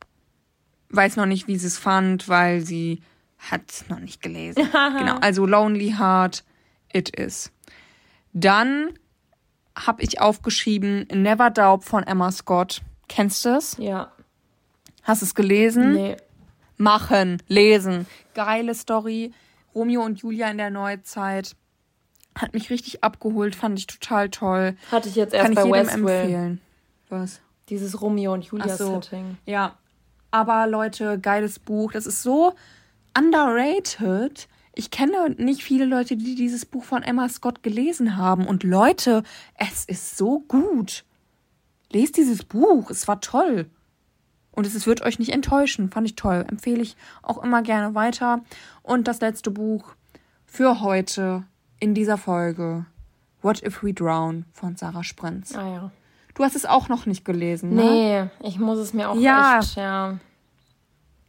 Weiß noch nicht, wie sie es fand, weil sie hat noch nicht gelesen. genau. Also Lonely Heart, it is. Dann habe ich aufgeschrieben Never Doubt von Emma Scott. Kennst du es? Ja, Hast du es gelesen? nee. Machen, lesen. Geile Story. Romeo und Julia in der Neuzeit. Hat mich richtig abgeholt, fand ich total toll. Hatte ich jetzt Kann erst ich bei jedem Westwill. empfehlen. Was? Dieses Romeo und Julia so. Setting. Ja. Aber Leute, geiles Buch. Das ist so underrated. Ich kenne nicht viele Leute, die dieses Buch von Emma Scott gelesen haben. Und Leute, es ist so gut. Lest dieses Buch. Es war toll. Und es wird euch nicht enttäuschen. Fand ich toll. Empfehle ich auch immer gerne weiter. Und das letzte Buch für heute in dieser Folge What If We Drown von Sarah Sprinz. Ah ja. Du hast es auch noch nicht gelesen, ne? Nee, ich muss es mir auch Ja. echt, ja.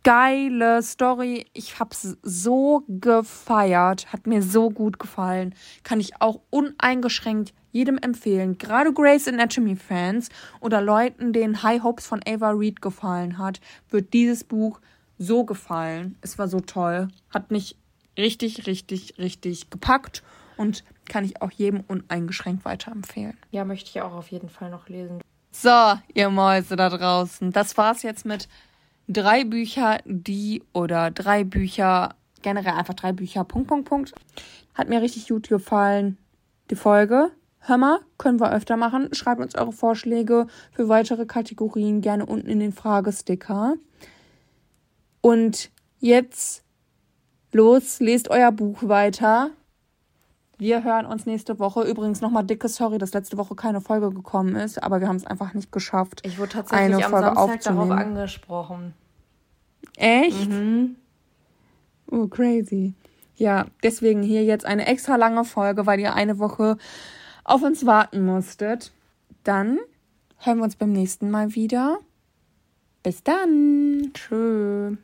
Geile Story. Ich hab's so gefeiert. Hat mir so gut gefallen. Kann ich auch uneingeschränkt jedem empfehlen. Gerade Grace Anatomy Fans oder Leuten, denen High Hopes von Ava Reed gefallen hat, wird dieses Buch so gefallen. Es war so toll. Hat mich richtig, richtig, richtig gepackt und kann ich auch jedem uneingeschränkt weiterempfehlen. Ja, möchte ich auch auf jeden Fall noch lesen. So, ihr Mäuse da draußen. Das war's jetzt mit drei Bücher, die oder drei Bücher, generell einfach drei Bücher, Punkt, Punkt, Punkt. Hat mir richtig gut gefallen, die Folge. Hör mal, können wir öfter machen. Schreibt uns eure Vorschläge für weitere Kategorien gerne unten in den Fragesticker. Und jetzt los, lest euer Buch weiter. Wir hören uns nächste Woche. Übrigens nochmal dicke Sorry, dass letzte Woche keine Folge gekommen ist, aber wir haben es einfach nicht geschafft. Ich wurde tatsächlich eine am Folge Samstag darauf aufzunehmen. angesprochen. Echt? Oh, crazy. Ja, deswegen hier jetzt eine extra lange Folge, weil ihr eine Woche auf uns warten musstet. Dann hören wir uns beim nächsten Mal wieder. Bis dann. Tschö.